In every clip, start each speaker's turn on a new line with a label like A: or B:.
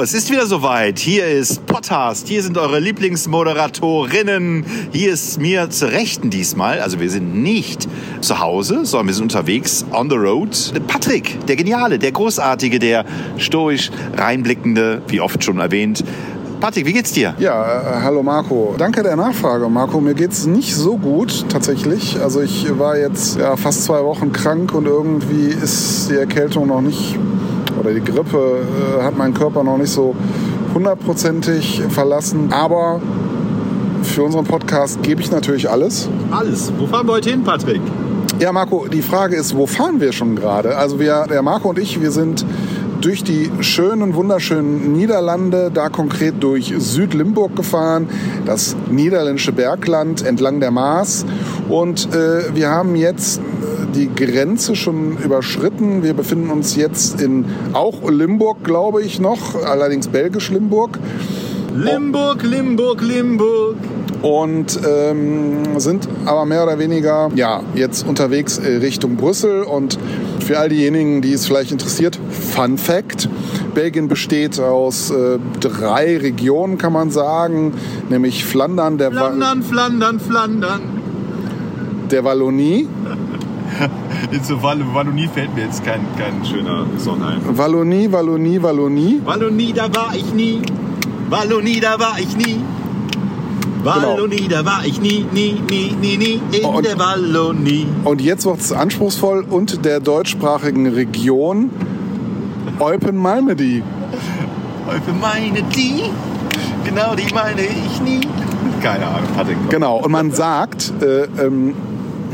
A: Es ist wieder soweit. Hier ist Podcast. Hier sind eure Lieblingsmoderatorinnen. Hier ist mir zu Rechten diesmal. Also wir sind nicht zu Hause, sondern wir sind unterwegs on the road. Patrick, der Geniale, der Großartige, der stoisch reinblickende, wie oft schon erwähnt. Patrick, wie geht's dir?
B: Ja, äh, hallo Marco. Danke der Nachfrage, Marco. Mir geht's nicht so gut tatsächlich. Also ich war jetzt ja, fast zwei Wochen krank und irgendwie ist die Erkältung noch nicht oder die Grippe äh, hat meinen Körper noch nicht so hundertprozentig verlassen. Aber für unseren Podcast gebe ich natürlich alles.
A: Alles. Wo fahren wir heute hin, Patrick?
B: Ja, Marco, die Frage ist, wo fahren wir schon gerade? Also wir, der Marco und ich, wir sind durch die schönen, wunderschönen Niederlande, da konkret durch Südlimburg gefahren, das niederländische Bergland entlang der Maas. Und äh, wir haben jetzt die Grenze schon überschritten. Wir befinden uns jetzt in auch Limburg, glaube ich noch, allerdings belgisch Limburg.
A: Limburg, Limburg, Limburg.
B: Und ähm, sind aber mehr oder weniger ja, jetzt unterwegs äh, Richtung Brüssel. Und für all diejenigen, die es vielleicht interessiert, Fun Fact. Belgien besteht aus äh, drei Regionen, kann man sagen, nämlich Flandern, der
A: Flandern, Wa Flandern, Flandern.
B: Der Wallonie,
A: Zu Wallonie fällt mir jetzt kein, kein schöner Song ein.
B: Wallonie, Wallonie, Wallonie.
A: Wallonie, da war ich nie. Wallonie, da war ich nie. Wallonie, genau. da war ich nie, nie, nie, nie, nie in und, der Wallonie.
B: Und jetzt wird es anspruchsvoll und der deutschsprachigen Region Eupen-Malmedy.
A: Eupen-Malmedy, genau die meine ich nie. Keine Ahnung, hatte ich
B: Genau, und man sagt, äh, ähm,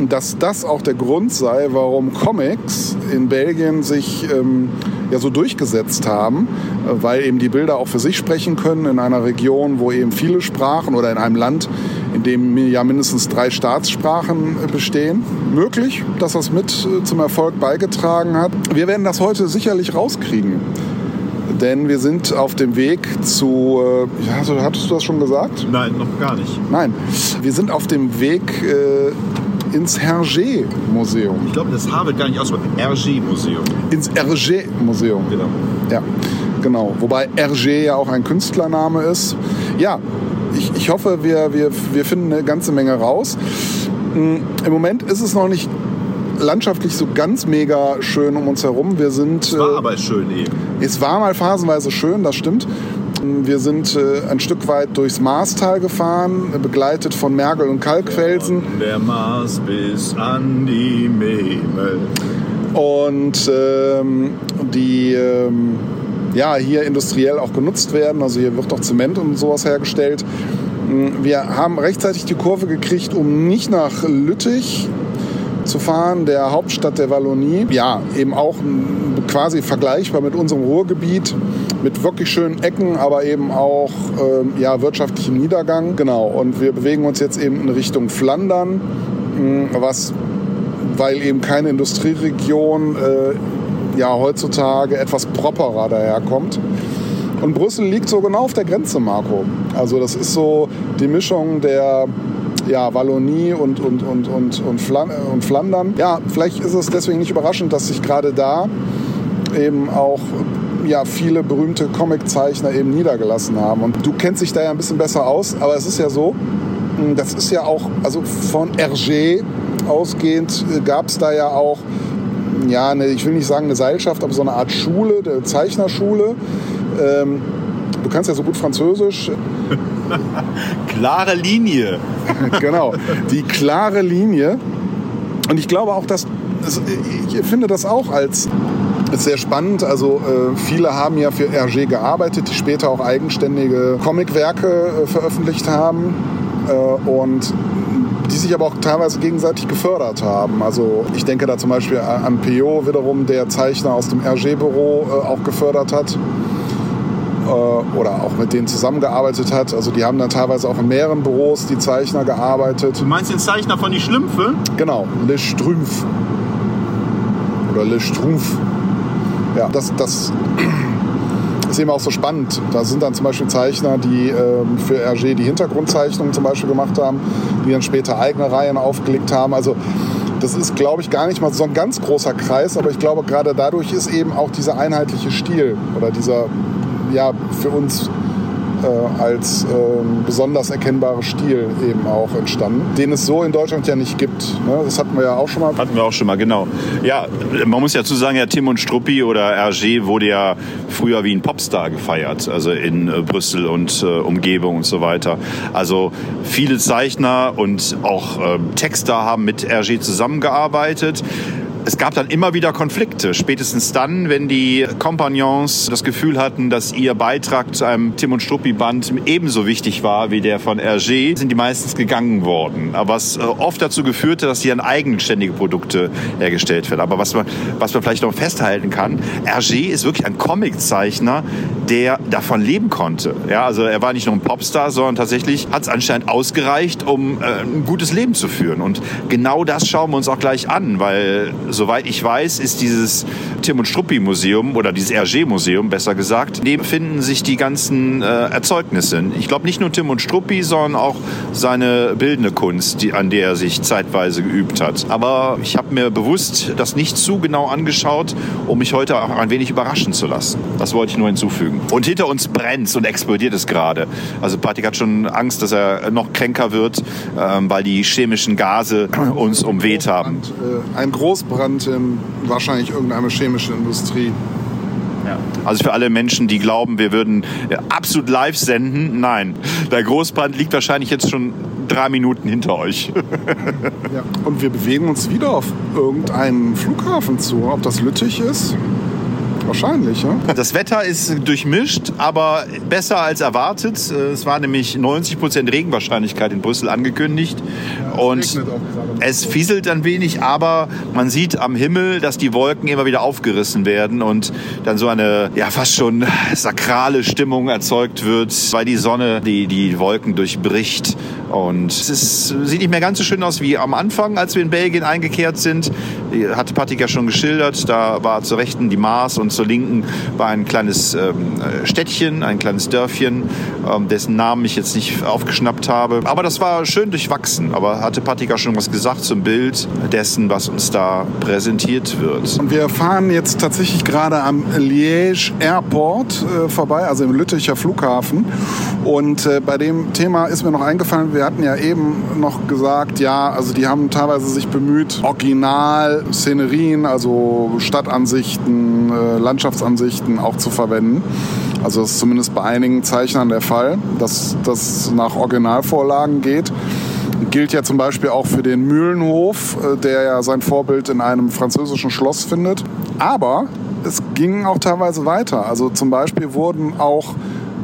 B: dass das auch der Grund sei, warum Comics in Belgien sich ähm, ja so durchgesetzt haben, äh, weil eben die Bilder auch für sich sprechen können in einer Region, wo eben viele Sprachen oder in einem Land, in dem ja mindestens drei Staatssprachen äh, bestehen. Möglich, dass das mit äh, zum Erfolg beigetragen hat. Wir werden das heute sicherlich rauskriegen. Denn wir sind auf dem Weg zu. Ja, hattest du das schon gesagt?
A: Nein, noch gar nicht.
B: Nein. Wir sind auf dem Weg äh, ins Hergé-Museum.
A: Ich glaube, das H wird gar nicht ausgesprochen. Hergé-Museum.
B: Ins Hergé-Museum.
A: Genau.
B: Ja, genau. Wobei Hergé ja auch ein Künstlername ist. Ja, ich, ich hoffe, wir, wir, wir finden eine ganze Menge raus. Hm, Im Moment ist es noch nicht landschaftlich so ganz mega schön um uns herum. Wir sind.
A: Es war äh, aber schön eben.
B: Es war mal phasenweise schön, das stimmt. Wir sind äh, ein Stück weit durchs Marstal gefahren, begleitet von Mergel und Kalkfelsen.
A: Von der Mars bis an die Memel.
B: Und ähm, die ähm, ja, hier industriell auch genutzt werden. Also hier wird auch Zement und sowas hergestellt. Wir haben rechtzeitig die Kurve gekriegt, um nicht nach Lüttich zu fahren, der Hauptstadt der Wallonie. Ja, eben auch quasi vergleichbar mit unserem Ruhrgebiet, mit wirklich schönen Ecken, aber eben auch ähm, ja, wirtschaftlichem Niedergang. Genau, und wir bewegen uns jetzt eben in Richtung Flandern, hm, was, weil eben keine Industrieregion äh, ja heutzutage etwas properer daherkommt. Und Brüssel liegt so genau auf der Grenze, Marco. Also das ist so die Mischung der ja, Wallonie und, und, und, und, und, und Flandern. Ja, vielleicht ist es deswegen nicht überraschend, dass sich gerade da eben auch ja, viele berühmte Comiczeichner eben niedergelassen haben. Und du kennst dich da ja ein bisschen besser aus, aber es ist ja so, hm, das ist ja auch, also von Hergé ausgehend äh, gab es da ja auch, ja, eine, ich will nicht sagen eine Seilschaft, aber so eine Art Schule, eine Zeichnerschule. Ähm, du kannst ja so gut Französisch.
A: klare Linie.
B: genau, die klare Linie. Und ich glaube auch, dass ich finde das auch als ist sehr spannend. Also äh, viele haben ja für Hergé gearbeitet, die später auch eigenständige Comicwerke äh, veröffentlicht haben. Äh, und die sich aber auch teilweise gegenseitig gefördert haben. Also ich denke da zum Beispiel an Pio wiederum, der Zeichner aus dem Hergé-Büro äh, auch gefördert hat äh, oder auch mit denen zusammengearbeitet hat. Also die haben dann teilweise auch in mehreren Büros die Zeichner gearbeitet.
A: Du meinst den Zeichner von die Schlümpfe?
B: Genau, Le Strumpf. Oder Le Strumpf. Ja, das, das ist eben auch so spannend. Da sind dann zum Beispiel Zeichner, die ähm, für Hergé die Hintergrundzeichnungen zum Beispiel gemacht haben, die dann später eigene Reihen aufgelegt haben. Also das ist, glaube ich, gar nicht mal so ein ganz großer Kreis, aber ich glaube, gerade dadurch ist eben auch dieser einheitliche Stil oder dieser, ja, für uns äh, als äh, besonders erkennbarer Stil eben auch entstanden, den es so in Deutschland ja nicht gibt. Ne? Das hatten wir ja auch schon mal.
A: Hatten wir auch schon mal, genau. Ja, man muss ja zu sagen, ja, Tim und Struppi oder Hergé wurde ja früher wie ein Popstar gefeiert, also in äh, Brüssel und äh, Umgebung und so weiter. Also viele Zeichner und auch äh, Texter haben mit Hergé zusammengearbeitet es gab dann immer wieder Konflikte. Spätestens dann, wenn die Kompagnons das Gefühl hatten, dass ihr Beitrag zu einem Tim und Struppi-Band ebenso wichtig war wie der von Hergé, sind die meistens gegangen worden. Aber was äh, oft dazu geführte, dass hier eigenständige Produkte hergestellt werden. Aber was man, was man vielleicht noch festhalten kann, Hergé ist wirklich ein Comiczeichner, der davon leben konnte. Ja, also er war nicht nur ein Popstar, sondern tatsächlich hat es anscheinend ausgereicht, um äh, ein gutes Leben zu führen. Und genau das schauen wir uns auch gleich an, weil soweit ich weiß, ist dieses Tim und Struppi Museum oder dieses RG Museum, besser gesagt, neben finden sich die ganzen äh, Erzeugnisse. Ich glaube nicht nur Tim und Struppi, sondern auch seine bildende Kunst, die, an der er sich zeitweise geübt hat. Aber ich habe mir bewusst das nicht zu genau angeschaut, um mich heute auch ein wenig überraschen zu lassen. Das wollte ich nur hinzufügen. Und hinter uns brennt und explodiert es gerade. Also Patrick hat schon Angst, dass er noch kränker wird, ähm, weil die chemischen Gase uns umweht haben.
B: Ein Großbrand Brand in wahrscheinlich irgendeine chemische Industrie.
A: Ja. Also für alle Menschen, die glauben, wir würden äh, absolut live senden, nein. Der Großbrand liegt wahrscheinlich jetzt schon drei Minuten hinter euch.
B: ja. Und wir bewegen uns wieder auf irgendeinen Flughafen zu. Ob das Lüttich ist? Wahrscheinlich, ja.
A: Das Wetter ist durchmischt, aber besser als erwartet. Es war nämlich 90 Prozent Regenwahrscheinlichkeit in Brüssel angekündigt. Ja, und es fieselt ein wenig, aber man sieht am Himmel, dass die Wolken immer wieder aufgerissen werden und dann so eine ja fast schon sakrale Stimmung erzeugt wird, weil die Sonne die, die Wolken durchbricht. Und es ist, sieht nicht mehr ganz so schön aus wie am Anfang, als wir in Belgien eingekehrt sind. Hatte ja schon geschildert. Da war zur Rechten die Mars und zur Linken war ein kleines ähm, Städtchen, ein kleines Dörfchen, ähm, dessen Namen ich jetzt nicht aufgeschnappt habe. Aber das war schön durchwachsen. Aber hatte Patika schon was gesagt zum Bild dessen, was uns da präsentiert wird.
B: Wir fahren jetzt tatsächlich gerade am Liège Airport äh, vorbei, also im Lütticher Flughafen. Und äh, bei dem Thema ist mir noch eingefallen, wir hatten ja eben noch gesagt, ja, also die haben teilweise sich bemüht, Original-Szenerien, also Stadtansichten, äh, Landschaftsansichten auch zu verwenden. Also das ist zumindest bei einigen Zeichnern der Fall, dass das nach Originalvorlagen geht. Gilt ja zum Beispiel auch für den Mühlenhof, äh, der ja sein Vorbild in einem französischen Schloss findet. Aber es ging auch teilweise weiter. Also zum Beispiel wurden auch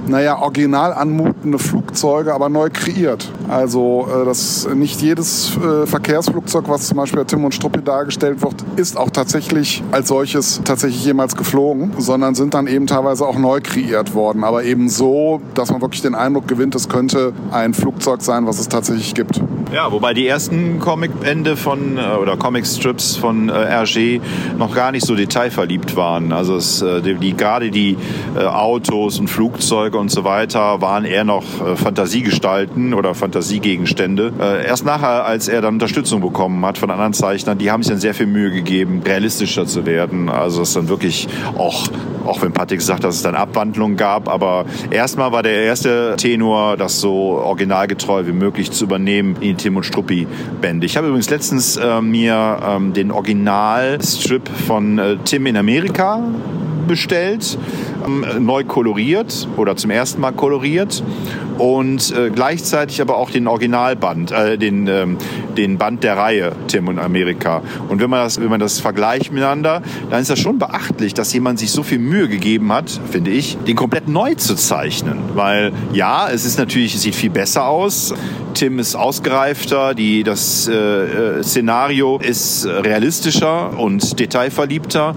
B: naja, original anmutende Flugzeuge, aber neu kreiert. Also äh, das, nicht jedes äh, Verkehrsflugzeug, was zum Beispiel bei Tim und Struppi dargestellt wird, ist auch tatsächlich als solches tatsächlich jemals geflogen, sondern sind dann eben teilweise auch neu kreiert worden. Aber eben so, dass man wirklich den Eindruck gewinnt, es könnte ein Flugzeug sein, was es tatsächlich gibt.
A: Ja, wobei die ersten Comicbände von äh, oder Comicstrips von Hergé noch gar nicht so detailverliebt waren. Also es, die, die, gerade die Autos und Flugzeuge und so weiter waren eher noch Fantasiegestalten oder Fantasiegegenstände. Äh, erst nachher, als er dann Unterstützung bekommen hat von anderen Zeichnern, die haben sich dann sehr viel Mühe gegeben, realistischer zu werden. Also es dann wirklich auch, auch wenn Patrick sagt, dass es dann Abwandlungen gab, aber erstmal war der erste Tenor, das so originalgetreu wie möglich zu übernehmen in Tim und Struppi Bände. Ich habe übrigens letztens äh, mir ähm, den Originalstrip von äh, Tim in Amerika bestellt. Ähm, neu koloriert oder zum ersten Mal koloriert und äh, gleichzeitig aber auch den Originalband, äh, den, ähm, den Band der Reihe Tim und Amerika. Und wenn man das, wenn man das vergleicht miteinander, dann ist das schon beachtlich, dass jemand sich so viel Mühe gegeben hat, finde ich, den komplett neu zu zeichnen. Weil ja, es ist natürlich, es sieht viel besser aus. Tim ist ausgereifter, die, das äh, äh Szenario ist realistischer und detailverliebter,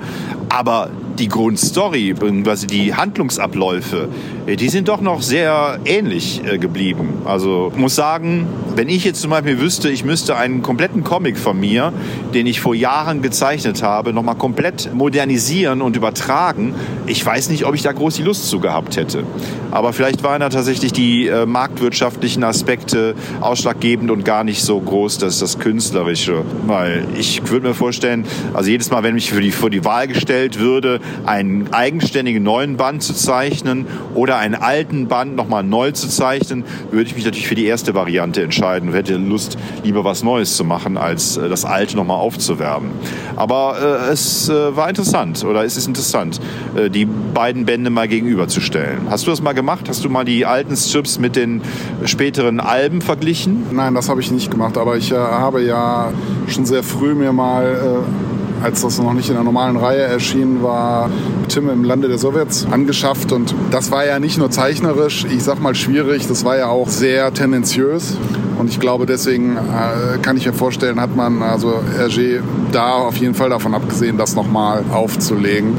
A: aber die Grundstory, beziehungsweise die Handlungsabläufe, die sind doch noch sehr ähnlich äh, geblieben. Also muss sagen, wenn ich jetzt zum Beispiel wüsste, ich müsste einen kompletten Comic von mir, den ich vor Jahren gezeichnet habe, nochmal komplett modernisieren und übertragen, ich weiß nicht, ob ich da groß die Lust zu gehabt hätte. Aber vielleicht waren da tatsächlich die äh, marktwirtschaftlichen Aspekte ausschlaggebend und gar nicht so groß, dass das Künstlerische. Weil ich würde mir vorstellen, also jedes Mal, wenn mich für die, vor die Wahl gestellt würde, einen eigenständigen neuen Band zu zeichnen oder einen alten Band nochmal neu zu zeichnen, würde ich mich natürlich für die erste Variante entscheiden und hätte Lust, lieber was Neues zu machen, als äh, das alte nochmal aufzuwerben. Aber äh, es äh, war interessant oder es ist interessant, äh, die beiden Bände mal gegenüberzustellen. Hast du das mal gemacht? Hast du mal die alten Strips mit den späteren Alben verglichen?
B: Nein, das habe ich nicht gemacht, aber ich äh, habe ja schon sehr früh mir mal äh, als das noch nicht in der normalen Reihe erschien, war Tim im Lande der Sowjets angeschafft. Und das war ja nicht nur zeichnerisch, ich sag mal schwierig, das war ja auch sehr tendenziös. Und ich glaube, deswegen äh, kann ich mir vorstellen, hat man also Hergé da auf jeden Fall davon abgesehen, das nochmal aufzulegen.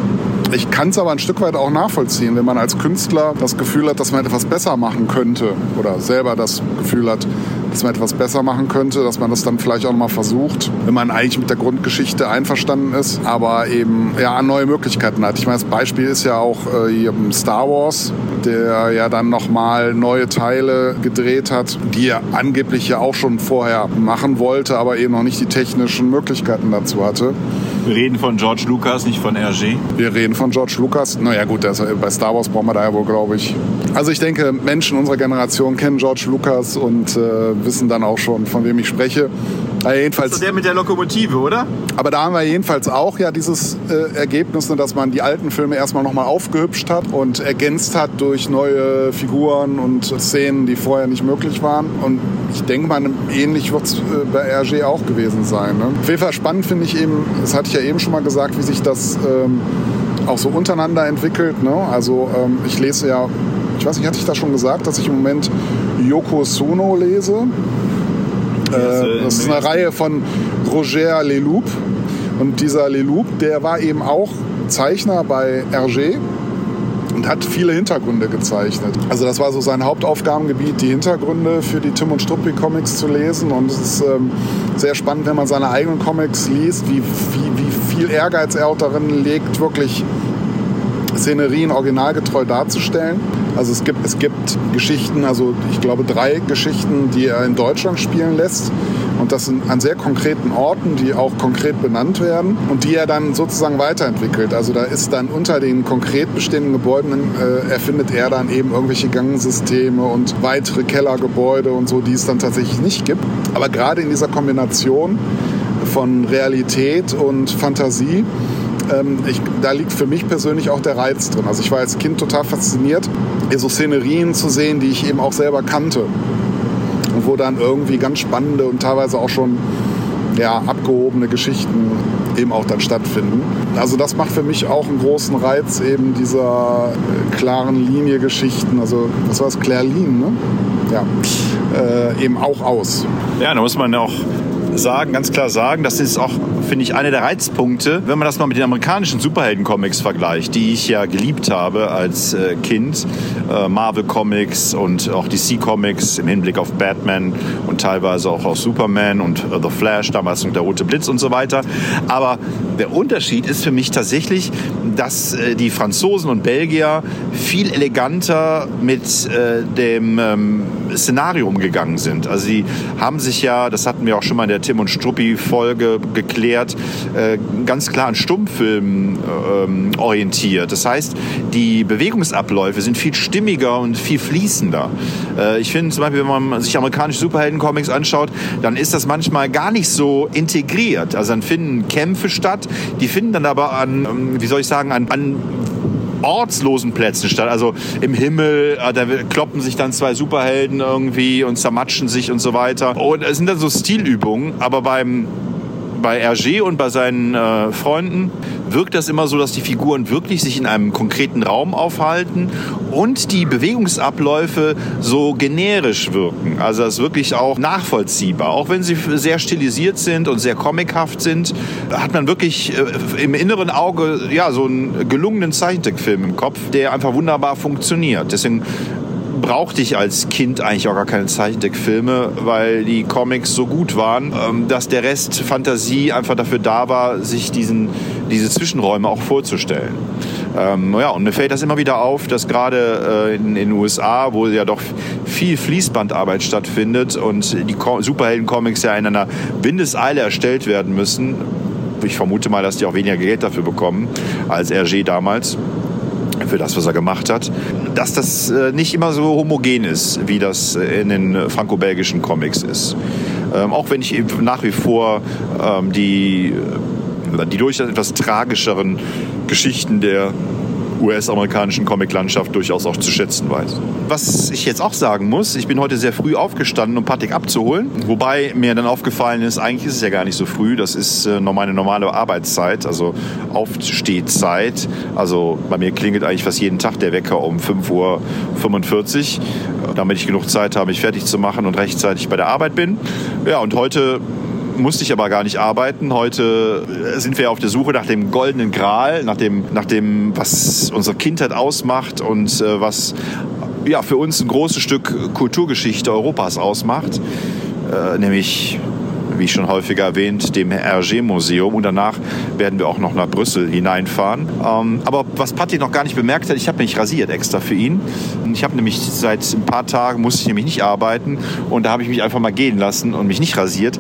B: Ich kann es aber ein Stück weit auch nachvollziehen, wenn man als Künstler das Gefühl hat, dass man etwas besser machen könnte oder selber das Gefühl hat, dass man etwas besser machen könnte, dass man das dann vielleicht auch mal versucht, wenn man eigentlich mit der Grundgeschichte einverstanden ist, aber eben ja neue Möglichkeiten hat. Ich meine, das Beispiel ist ja auch äh, Star Wars, der ja dann nochmal neue Teile gedreht hat, die er angeblich ja auch schon vorher machen wollte, aber eben noch nicht die technischen Möglichkeiten dazu hatte.
A: Wir reden von George Lucas, nicht von Hergé.
B: Wir reden von George Lucas. Naja gut, das, bei Star Wars brauchen wir da ja wohl, glaube ich. Also ich denke, Menschen unserer Generation kennen George Lucas und äh, wissen dann auch schon, von wem ich spreche.
A: Ja, jedenfalls, das ist der mit der Lokomotive, oder?
B: Aber da haben wir jedenfalls auch ja dieses äh, Ergebnis, ne, dass man die alten Filme erstmal nochmal aufgehübscht hat und ergänzt hat durch neue Figuren und Szenen, die vorher nicht möglich waren. Und ich denke mal, ähnlich wird es äh, bei RG auch gewesen sein. Ne? Auf jeden Fall spannend finde ich eben, das hatte ich ja eben schon mal gesagt, wie sich das ähm, auch so untereinander entwickelt. Ne? Also ähm, ich lese ja, ich weiß nicht, hatte ich da schon gesagt, dass ich im Moment Yoko Suno lese? Äh, das ist eine Reihe von Roger Leloup. Und dieser Leloup, der war eben auch Zeichner bei Hergé und hat viele Hintergründe gezeichnet. Also das war so sein Hauptaufgabengebiet, die Hintergründe für die Tim und Struppi Comics zu lesen. Und es ist ähm, sehr spannend, wenn man seine eigenen Comics liest, wie, wie, wie viel Ehrgeiz er auch darin legt, wirklich Szenerien originalgetreu darzustellen. Also es gibt, es gibt Geschichten, also ich glaube drei Geschichten, die er in Deutschland spielen lässt. Und das sind an sehr konkreten Orten, die auch konkret benannt werden und die er dann sozusagen weiterentwickelt. Also da ist dann unter den konkret bestehenden Gebäuden äh, erfindet er dann eben irgendwelche Gangsysteme und weitere Kellergebäude und so, die es dann tatsächlich nicht gibt. Aber gerade in dieser Kombination von Realität und Fantasie ähm, ich, da liegt für mich persönlich auch der Reiz drin. Also ich war als Kind total fasziniert, so Szenerien zu sehen, die ich eben auch selber kannte. Und wo dann irgendwie ganz spannende und teilweise auch schon ja, abgehobene Geschichten eben auch dann stattfinden. Also das macht für mich auch einen großen Reiz eben dieser äh, klaren Linie Geschichten. Also was war es, Claire Lean, ne? Ja, äh, eben auch aus.
A: Ja, da muss man auch sagen, ganz klar sagen, das ist auch, finde ich, einer der Reizpunkte, wenn man das mal mit den amerikanischen Superhelden-Comics vergleicht, die ich ja geliebt habe als äh, Kind. Äh, Marvel-Comics und auch DC-Comics im Hinblick auf Batman und teilweise auch auf Superman und äh, The Flash, damals noch der Rote Blitz und so weiter. Aber der Unterschied ist für mich tatsächlich, dass äh, die Franzosen und Belgier viel eleganter mit äh, dem ähm, Szenario umgegangen sind. Also sie haben sich ja, das hatten wir auch schon mal in der Tim und Struppi-Folge geklärt, äh, ganz klar an Stummfilmen ähm, orientiert. Das heißt, die Bewegungsabläufe sind viel stimmiger und viel fließender. Äh, ich finde zum Beispiel, wenn man sich amerikanische Superhelden-Comics anschaut, dann ist das manchmal gar nicht so integriert. Also dann finden Kämpfe statt, die finden dann aber an, ähm, wie soll ich sagen, an, an ortslosen Plätzen statt. Also im Himmel, äh, da kloppen sich dann zwei Superhelden irgendwie und zermatschen sich und so weiter. Und es sind dann so Stilübungen, aber beim bei Hergé und bei seinen äh, Freunden wirkt das immer so, dass die Figuren wirklich sich in einem konkreten Raum aufhalten und die Bewegungsabläufe so generisch wirken. Also das ist wirklich auch nachvollziehbar. Auch wenn sie sehr stilisiert sind und sehr comichaft sind, hat man wirklich äh, im inneren Auge ja so einen gelungenen Zeichentrickfilm im Kopf, der einfach wunderbar funktioniert. Deswegen brauchte ich als Kind eigentlich auch gar keine Zeichentrickfilme, weil die Comics so gut waren, ähm, dass der Rest Fantasie einfach dafür da war, sich diesen, diese Zwischenräume auch vorzustellen. Ähm, ja, und mir fällt das immer wieder auf, dass gerade äh, in, in, den USA, wo ja doch viel Fließbandarbeit stattfindet und die Superhelden-Comics ja in einer Windeseile erstellt werden müssen, ich vermute mal, dass die auch weniger Geld dafür bekommen als RG damals für das, was er gemacht hat, dass das äh, nicht immer so homogen ist, wie das in den franco-belgischen Comics ist. Ähm, auch wenn ich nach wie vor ähm, die, äh, die durchaus etwas tragischeren Geschichten der US-amerikanischen Comiclandschaft durchaus auch zu schätzen weiß. Was ich jetzt auch sagen muss, ich bin heute sehr früh aufgestanden, um Patrick abzuholen. Wobei mir dann aufgefallen ist, eigentlich ist es ja gar nicht so früh. Das ist äh, meine normale Arbeitszeit, also Aufstehzeit. Also bei mir klingelt eigentlich fast jeden Tag der Wecker um 5.45 Uhr, damit ich genug Zeit habe, mich fertig zu machen und rechtzeitig bei der Arbeit bin. Ja, und heute musste ich aber gar nicht arbeiten. Heute sind wir auf der Suche nach dem goldenen Gral, nach dem, nach dem was unsere Kindheit ausmacht und äh, was ja, für uns ein großes Stück Kulturgeschichte Europas ausmacht, äh, nämlich wie schon häufiger erwähnt, dem Hergé-Museum. Und danach werden wir auch noch nach Brüssel hineinfahren. Ähm, aber was Patti noch gar nicht bemerkt hat, ich habe mich rasiert extra für ihn. Ich habe nämlich seit ein paar Tagen, musste ich nämlich nicht arbeiten. Und da habe ich mich einfach mal gehen lassen und mich nicht rasiert.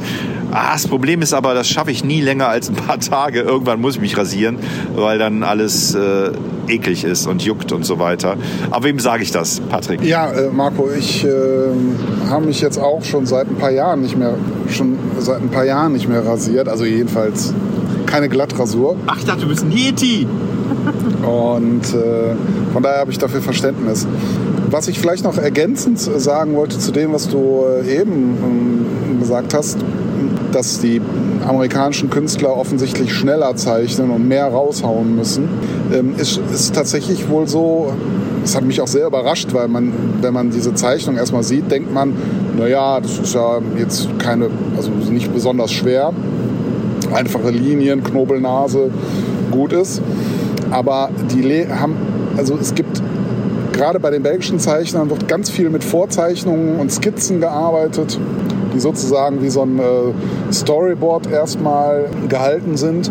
A: Ah, das Problem ist aber, das schaffe ich nie länger als ein paar Tage. Irgendwann muss ich mich rasieren, weil dann alles äh, eklig ist und juckt und so weiter. Aber wem sage ich das, Patrick?
B: Ja, äh, Marco, ich äh, habe mich jetzt auch schon seit ein paar Jahren nicht mehr, schon seit ein paar Jahren nicht mehr rasiert. Also jedenfalls keine Glattrasur.
A: Ach, ich dachte, du bist ein Yeti.
B: Und äh, von daher habe ich dafür Verständnis. Was ich vielleicht noch ergänzend sagen wollte zu dem, was du äh, eben ähm, gesagt hast, dass die amerikanischen Künstler offensichtlich schneller zeichnen und mehr raushauen müssen, ähm, ist, ist tatsächlich wohl so, das hat mich auch sehr überrascht, weil man, wenn man diese Zeichnung erstmal sieht, denkt man, naja, das ist ja jetzt keine, also nicht besonders schwer. Einfache Linien, Knobelnase, gut ist. Aber die haben, also es gibt gerade bei den belgischen Zeichnern wird ganz viel mit Vorzeichnungen und Skizzen gearbeitet die sozusagen wie so ein äh, Storyboard erstmal gehalten sind,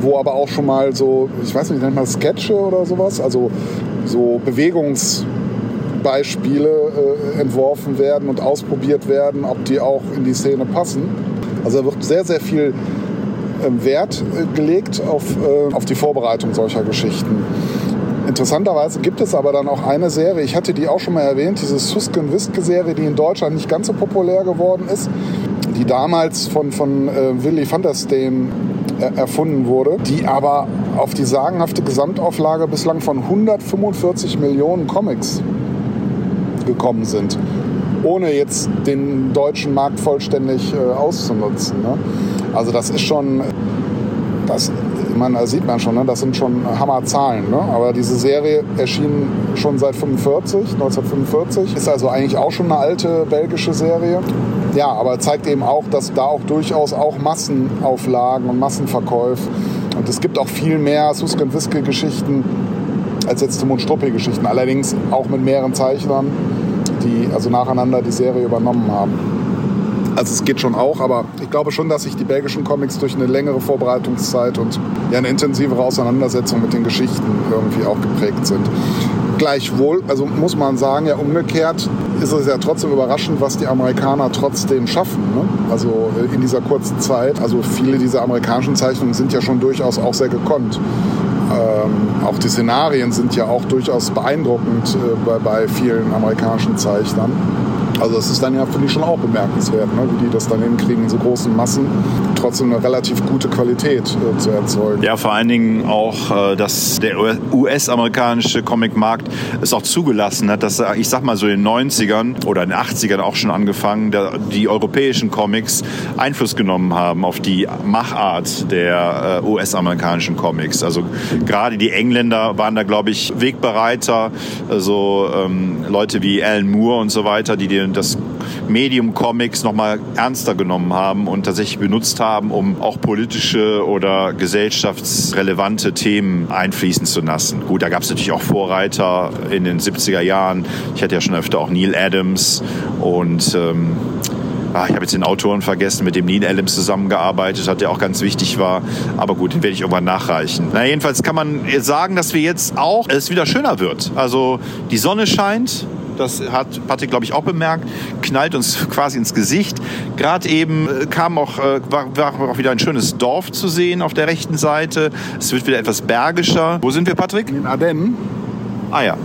B: wo aber auch schon mal so, ich weiß nicht, nennt man Sketche oder sowas, also so Bewegungsbeispiele äh, entworfen werden und ausprobiert werden, ob die auch in die Szene passen. Also da wird sehr, sehr viel ähm, Wert äh, gelegt auf, auf die Vorbereitung solcher Geschichten. Interessanterweise gibt es aber dann auch eine Serie, ich hatte die auch schon mal erwähnt, diese Susken Wiske-Serie, die in Deutschland nicht ganz so populär geworden ist, die damals von, von äh, Willy van der Steen äh, erfunden wurde, die aber auf die sagenhafte Gesamtauflage bislang von 145 Millionen Comics gekommen sind, ohne jetzt den deutschen Markt vollständig äh, auszunutzen. Ne? Also das ist schon, das man, da sieht man schon, ne? das sind schon Hammerzahlen. Ne? Aber diese Serie erschien schon seit 45, 1945, ist also eigentlich auch schon eine alte belgische Serie. Ja, aber zeigt eben auch, dass da auch durchaus auch Massenauflagen und Massenverkäufe und es gibt auch viel mehr Suske Wiske Geschichten als jetzt Tim und Struppi Geschichten. Allerdings auch mit mehreren Zeichnern, die also nacheinander die Serie übernommen haben. Also es geht schon auch, aber ich glaube schon, dass sich die belgischen Comics durch eine längere Vorbereitungszeit und ja, eine intensivere Auseinandersetzung mit den Geschichten irgendwie auch geprägt sind. Gleichwohl, also muss man sagen, ja umgekehrt ist es ja trotzdem überraschend, was die Amerikaner trotzdem schaffen. Ne? Also äh, in dieser kurzen Zeit. Also viele dieser amerikanischen Zeichnungen sind ja schon durchaus auch sehr gekonnt. Ähm, auch die Szenarien sind ja auch durchaus beeindruckend äh, bei, bei vielen amerikanischen Zeichnern. Also das ist dann ja, finde ich, schon auch bemerkenswert, ne? wie die das dann hinkriegen, in so großen Massen trotzdem eine relativ gute Qualität äh, zu erzeugen.
A: Ja, vor allen Dingen auch, äh, dass der US-amerikanische Comicmarkt es auch zugelassen hat, dass, ich sag mal so in den 90ern oder in den 80ern auch schon angefangen, der, die europäischen Comics Einfluss genommen haben auf die Machart der äh, US-amerikanischen Comics. Also gerade die Engländer waren da, glaube ich, Wegbereiter, so also, ähm, Leute wie Alan Moore und so weiter, die das Medium Comics nochmal ernster genommen haben und tatsächlich benutzt haben, um auch politische oder gesellschaftsrelevante Themen einfließen zu lassen. Gut, da gab es natürlich auch Vorreiter in den 70er Jahren. Ich hatte ja schon öfter auch Neil Adams und ähm, ah, ich habe jetzt den Autoren vergessen, mit dem Neil Adams zusammengearbeitet hat, der auch ganz wichtig war. Aber gut, den werde ich irgendwann nachreichen. Na, jedenfalls kann man sagen, dass wir jetzt auch es wieder schöner wird. Also die Sonne scheint, das hat Patrick, glaube ich, auch bemerkt, knallt uns quasi ins Gesicht. Gerade eben äh, kam auch, äh, war, war auch wieder ein schönes Dorf zu sehen auf der rechten Seite. Es wird wieder etwas bergischer. Wo sind wir, Patrick?
B: In Ardennen.
A: Ah ja.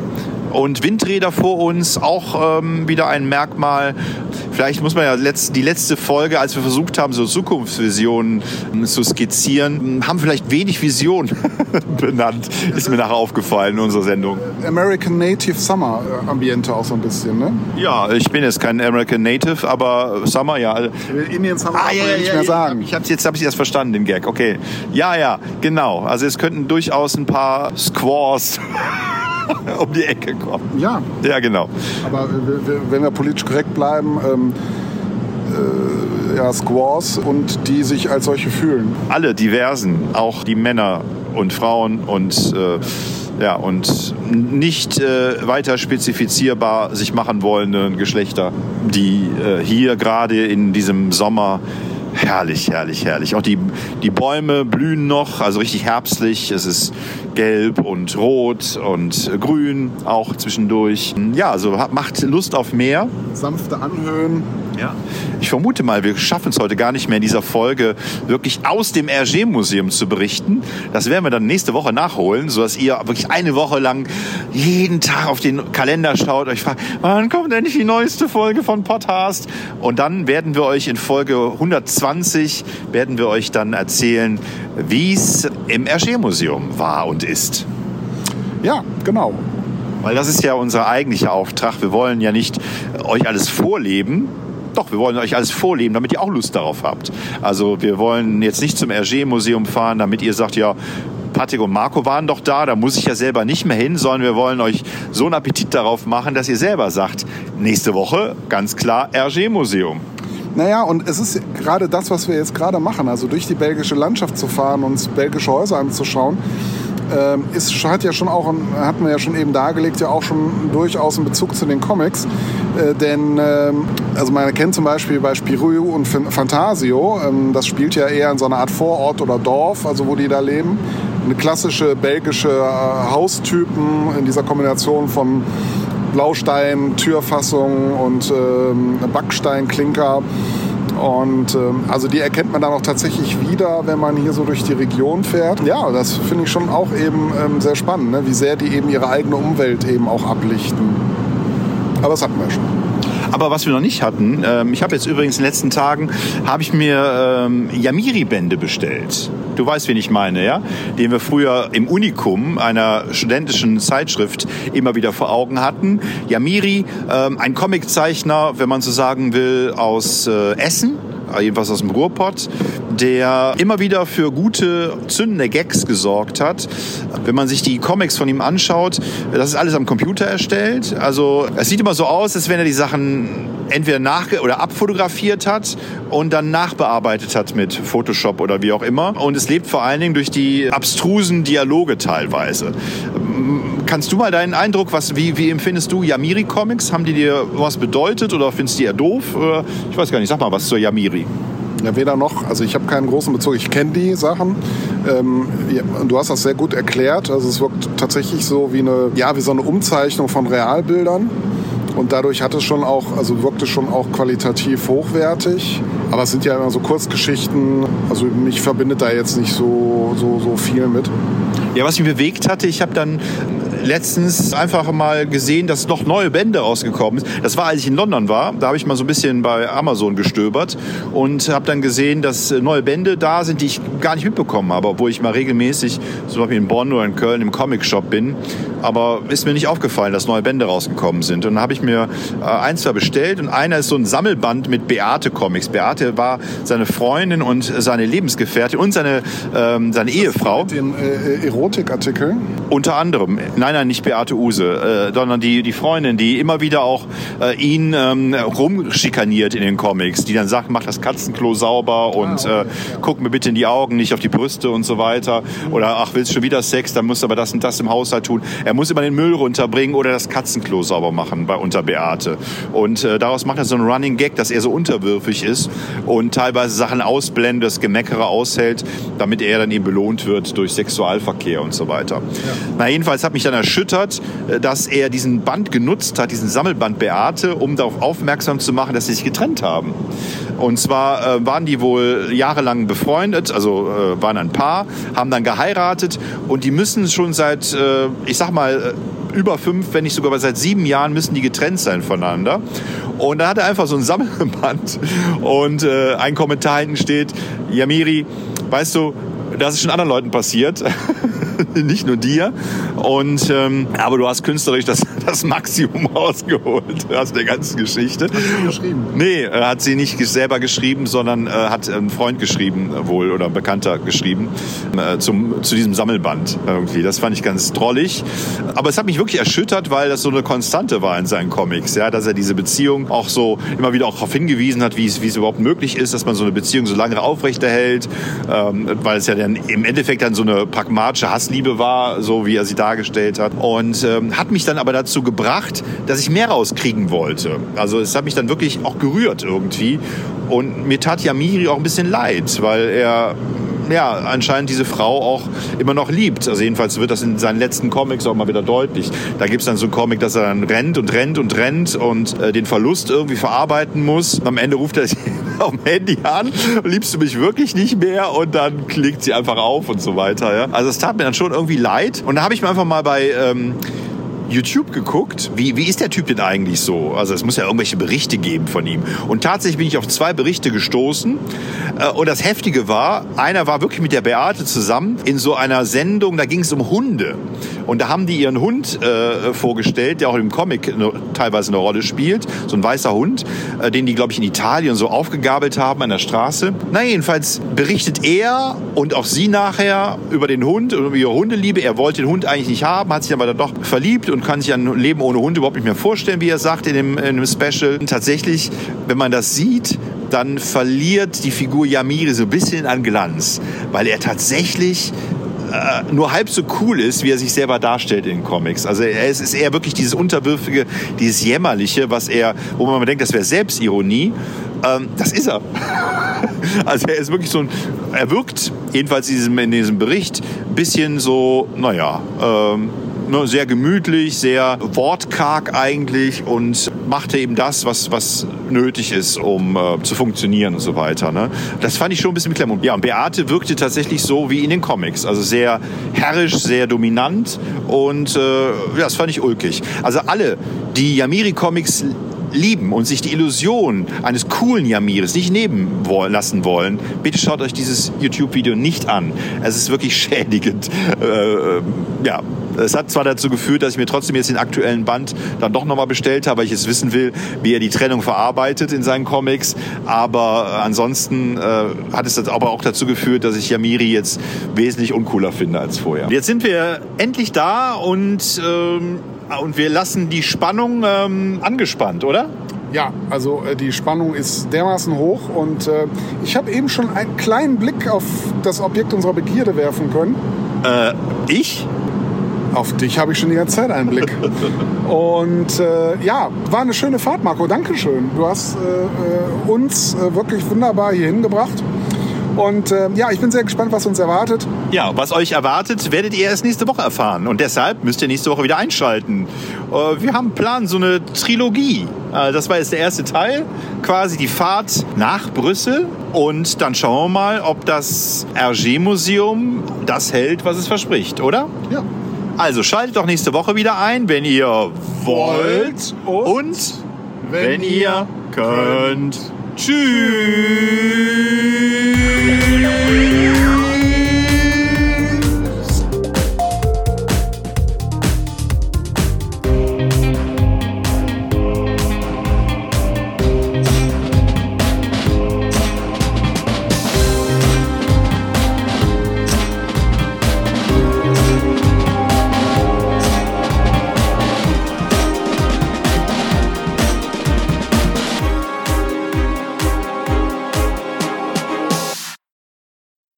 A: Und Windräder vor uns, auch ähm, wieder ein Merkmal. Vielleicht muss man ja letzt, die letzte Folge, als wir versucht haben, so Zukunftsvisionen ähm, zu skizzieren, haben vielleicht wenig Vision benannt. Ist mir nachher aufgefallen in unserer Sendung.
B: American Native Summer äh, Ambiente auch so ein bisschen, ne?
A: Ja, ich bin jetzt kein American Native, aber Summer, ja.
B: Indian Summer ah, ja, ja, nicht mehr sagen.
A: Ich hab's, jetzt habe ich erst verstanden, den Gag. Okay. Ja, ja, genau. Also es könnten durchaus ein paar Squaws um die Ecke kommen.
B: Ja.
A: Ja, genau.
B: Aber wenn wir politisch korrekt bleiben, ähm, äh, ja, Squaws und die sich als solche fühlen.
A: Alle diversen, auch die Männer und Frauen und äh, ja, und nicht äh, weiter spezifizierbar sich machen wollenden Geschlechter, die äh, hier gerade in diesem Sommer Herrlich, herrlich, herrlich. Auch die, die Bäume blühen noch, also richtig herbstlich. Es ist gelb und rot und grün auch zwischendurch. Ja, also macht Lust auf mehr.
B: Sanfte Anhöhen.
A: Ja. Ich vermute mal, wir schaffen es heute gar nicht mehr in dieser Folge wirklich aus dem Hergé-Museum zu berichten. Das werden wir dann nächste Woche nachholen, sodass ihr wirklich eine Woche lang jeden Tag auf den Kalender schaut, euch fragt, wann kommt endlich die neueste Folge von Podcast? Und dann werden wir euch in Folge 120 werden wir euch dann erzählen, wie es im Hergé-Museum war und ist.
B: Ja, genau.
A: Weil das ist ja unser eigentlicher Auftrag. Wir wollen ja nicht euch alles vorleben, doch, wir wollen euch alles vorleben, damit ihr auch Lust darauf habt. Also wir wollen jetzt nicht zum Hergé-Museum fahren, damit ihr sagt, ja, Patrick und Marco waren doch da, da muss ich ja selber nicht mehr hin, sondern wir wollen euch so einen Appetit darauf machen, dass ihr selber sagt, nächste Woche ganz klar Hergé-Museum.
B: Naja, und es ist gerade das, was wir jetzt gerade machen, also durch die belgische Landschaft zu fahren, uns belgische Häuser anzuschauen ähm, ist, hat ja schon auch, hatten wir ja schon eben dargelegt, ja auch schon durchaus einen Bezug zu den Comics. Äh, denn, ähm, also man kennt zum Beispiel bei Spirou und Fantasio, ähm, das spielt ja eher in so einer Art Vorort oder Dorf, also wo die da leben. Eine klassische belgische äh, Haustypen in dieser Kombination von Blaustein, Türfassung und ähm, Backstein, Klinker. Und ähm, also die erkennt man dann auch tatsächlich wieder, wenn man hier so durch die Region fährt. Ja, das finde ich schon auch eben ähm, sehr spannend, ne? wie sehr die eben ihre eigene Umwelt eben auch ablichten. Aber das hatten wir schon.
A: Aber was wir noch nicht hatten, ähm, ich habe jetzt übrigens in den letzten Tagen, habe ich mir ähm, Yamiri-Bände bestellt. Du weißt, wen ich meine, ja? Den wir früher im Unikum, einer studentischen Zeitschrift, immer wieder vor Augen hatten. Yamiri, ähm, ein Comiczeichner, wenn man so sagen will, aus äh, Essen jedenfalls aus dem Ruhrpott, der immer wieder für gute, zündende Gags gesorgt hat. Wenn man sich die Comics von ihm anschaut, das ist alles am Computer erstellt. Also es sieht immer so aus, als wenn er die Sachen entweder nach oder abfotografiert hat und dann nachbearbeitet hat mit Photoshop oder wie auch immer. Und es lebt vor allen Dingen durch die abstrusen Dialoge teilweise. Kannst du mal deinen Eindruck, was, wie, wie empfindest du Yamiri-Comics? Haben die dir was bedeutet oder findest du die eher doof? Ich weiß gar nicht, sag mal was zur Yamiri.
B: Ja, weder noch. Also ich habe keinen großen Bezug. Ich kenne die Sachen. Ähm, ja, du hast das sehr gut erklärt. Also es wirkt tatsächlich so wie eine, ja, wie so eine Umzeichnung von Realbildern. Und dadurch hat es schon auch, also wirkte schon auch qualitativ hochwertig. Aber es sind ja immer so Kurzgeschichten. Also mich verbindet da jetzt nicht so, so, so viel mit.
A: Ja, was mich bewegt hatte, ich habe dann letztens einfach mal gesehen, dass noch neue Bände rausgekommen sind. Das war, als ich in London war. Da habe ich mal so ein bisschen bei Amazon gestöbert und habe dann gesehen, dass neue Bände da sind, die ich gar nicht mitbekommen habe, obwohl ich mal regelmäßig, zum Beispiel in Bonn oder in Köln im Comic-Shop bin. Aber ist mir nicht aufgefallen, dass neue Bände rausgekommen sind. Und dann habe ich mir äh, ein, zwei bestellt und einer ist so ein Sammelband mit Beate-Comics. Beate war seine Freundin und seine Lebensgefährtin und seine, ähm, seine Ehefrau.
B: Mit den äh, Erotikartikeln?
A: Unter anderem. Nein, nein, nicht Beate Use, äh, sondern die, die Freundin, die immer wieder auch äh, ihn ähm, rumschikaniert in den Comics, die dann sagt, mach das Katzenklo sauber und ah, äh, guck mir bitte in die Augen, nicht auf die Brüste und so weiter. Oder ach, willst du schon wieder Sex, dann musst du aber das und das im Haushalt tun. Er muss immer den Müll runterbringen oder das Katzenklo sauber machen bei unter Beate. Und äh, daraus macht er so einen Running Gag, dass er so unterwürfig ist und teilweise Sachen ausblendet, das Gemeckere aushält, damit er dann eben belohnt wird durch Sexualverkehr und so weiter. Ja. Na, jedenfalls hat mich dann erschüttert, äh, dass er diesen Band genutzt hat, diesen Sammelband Beate, um darauf aufmerksam zu machen, dass sie sich getrennt haben. Und zwar äh, waren die wohl jahrelang befreundet, also äh, waren ein Paar, haben dann geheiratet und die müssen schon seit, äh, ich sag mal, äh, über fünf, wenn nicht sogar seit sieben Jahren müssen die getrennt sein voneinander. Und da hat er einfach so ein Sammelband und äh, ein Kommentar hinten steht, Yamiri, weißt du, das ist schon anderen Leuten passiert. nicht nur dir. Und, ähm, aber du hast künstlerisch das, das Maximum rausgeholt aus der ganzen Geschichte. Hat
B: sie geschrieben?
A: Nee, äh, hat sie nicht selber geschrieben, sondern äh, hat ein Freund geschrieben äh, wohl oder ein Bekannter geschrieben äh, zum, zu diesem Sammelband irgendwie. Das fand ich ganz drollig. Aber es hat mich wirklich erschüttert, weil das so eine Konstante war in seinen Comics, ja, dass er diese Beziehung auch so immer wieder auch darauf hingewiesen hat, wie es, wie es überhaupt möglich ist, dass man so eine Beziehung so lange aufrechterhält, ähm, weil es ja dann im Endeffekt dann so eine pragmatische Hass Hassliebe war, so wie er sie dargestellt hat. Und ähm, hat mich dann aber dazu gebracht, dass ich mehr rauskriegen wollte. Also es hat mich dann wirklich auch gerührt irgendwie. Und mir tat Yamiri auch ein bisschen leid, weil er ja, anscheinend diese Frau auch immer noch liebt. Also jedenfalls wird das in seinen letzten Comics auch mal wieder deutlich. Da gibt es dann so einen Comic, dass er dann rennt und rennt und rennt und äh, den Verlust irgendwie verarbeiten muss. Am Ende ruft er sie auf dem Handy an, liebst du mich wirklich nicht mehr? Und dann klickt sie einfach auf und so weiter. Ja? Also es tat mir dann schon irgendwie leid. Und da habe ich mir einfach mal bei... Ähm, YouTube geguckt, wie, wie ist der Typ denn eigentlich so? Also es muss ja irgendwelche Berichte geben von ihm. Und tatsächlich bin ich auf zwei Berichte gestoßen. Äh, und das Heftige war, einer war wirklich mit der Beate zusammen in so einer Sendung, da ging es um Hunde. Und da haben die ihren Hund äh, vorgestellt, der auch im Comic eine, teilweise eine Rolle spielt. So ein weißer Hund, äh, den die, glaube ich, in Italien so aufgegabelt haben an der Straße. Na jedenfalls berichtet er und auch sie nachher über den Hund und über ihre Hundeliebe. Er wollte den Hund eigentlich nicht haben, hat sich aber dann doch verliebt und kann sich ein Leben ohne Hund überhaupt nicht mehr vorstellen, wie er sagt in dem, in dem Special. Tatsächlich, wenn man das sieht, dann verliert die Figur Yamiri so ein bisschen an Glanz, weil er tatsächlich äh, nur halb so cool ist, wie er sich selber darstellt in den Comics. Also er ist, eher wirklich dieses Unterwürfige, dieses Jämmerliche, was er, wo man denkt, das wäre Selbstironie. Ähm, das ist er. also er ist wirklich so ein, er wirkt jedenfalls in diesem, in diesem Bericht bisschen so, naja, ähm, ne, sehr gemütlich, sehr wortkarg eigentlich und machte eben das, was, was nötig ist, um äh, zu funktionieren und so weiter. Ne? Das fand ich schon ein bisschen beklemmend. Ja, und Beate wirkte tatsächlich so wie in den Comics. Also sehr herrisch, sehr dominant und äh, ja, das fand ich ulkig. Also alle, die Yamiri-Comics lieben und sich die Illusion eines coolen Yamiris nicht nehmen lassen wollen, bitte schaut euch dieses YouTube-Video nicht an. Es ist wirklich schädigend. Äh, ja, es hat zwar dazu geführt, dass ich mir trotzdem jetzt den aktuellen Band dann doch nochmal bestellt habe, weil ich jetzt wissen will, wie er die Trennung verarbeitet in seinen Comics. Aber äh, ansonsten äh, hat es aber auch dazu geführt, dass ich Yamiri jetzt wesentlich uncooler finde als vorher. Jetzt sind wir endlich da und, ähm, und wir lassen die Spannung ähm, angespannt, oder?
B: Ja, also äh, die Spannung ist dermaßen hoch und äh, ich habe eben schon einen kleinen Blick auf das Objekt unserer Begierde werfen können.
A: Äh, ich?
B: Auf dich habe ich schon die ganze Zeit einen Blick. Und äh, ja, war eine schöne Fahrt, Marco. Dankeschön. Du hast äh, äh uns äh, wirklich wunderbar hier hingebracht. Und äh, ja, ich bin sehr gespannt, was uns erwartet.
A: Ja, was euch erwartet, werdet ihr erst nächste Woche erfahren. Und deshalb müsst ihr nächste Woche wieder einschalten. Äh, wir haben Plan, so eine Trilogie. Äh, das war jetzt der erste Teil, quasi die Fahrt nach Brüssel. Und dann schauen wir mal, ob das RG-Museum das hält, was es verspricht, oder?
B: Ja.
A: Also schaltet doch nächste Woche wieder ein, wenn ihr wollt und wenn, wenn ihr könnt. könnt. Tschüss.